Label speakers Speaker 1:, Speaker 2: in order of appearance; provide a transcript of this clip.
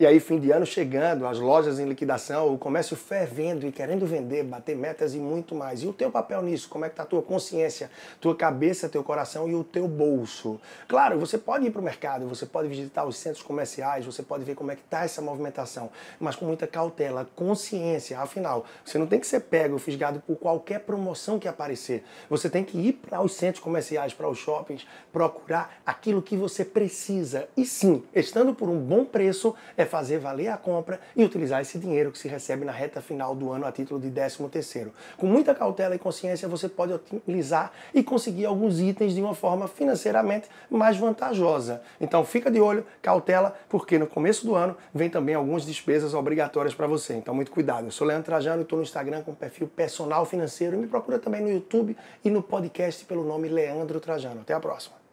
Speaker 1: E aí, fim de ano chegando, as lojas em liquidação, o comércio fervendo e querendo vender, bater metas e muito mais. E o teu papel nisso? Como é que tá a tua consciência, tua cabeça, teu coração e o teu bolso? Claro, você pode ir para o mercado, você pode visitar os centros comerciais, você pode ver como é que tá essa movimentação, mas com muita cautela, consciência. Afinal, você não tem que ser pego, fisgado por qualquer promoção que aparecer. Você tem que ir para os centros comerciais, para os shoppings, procurar aquilo que você precisa. E sim, estando por um bom preço, é fazer valer a compra e utilizar esse dinheiro que se recebe na reta final do ano a título de 13 terceiro. Com muita cautela e consciência, você pode utilizar e conseguir alguns itens de uma forma financeiramente mais vantajosa. Então fica de olho, cautela, porque no começo do ano vem também algumas despesas obrigatórias para você. Então muito cuidado. Eu sou Leandro Trajano estou no Instagram com perfil personal financeiro. E me procura também no YouTube e no podcast pelo nome Leandro Trajano. Até a próxima.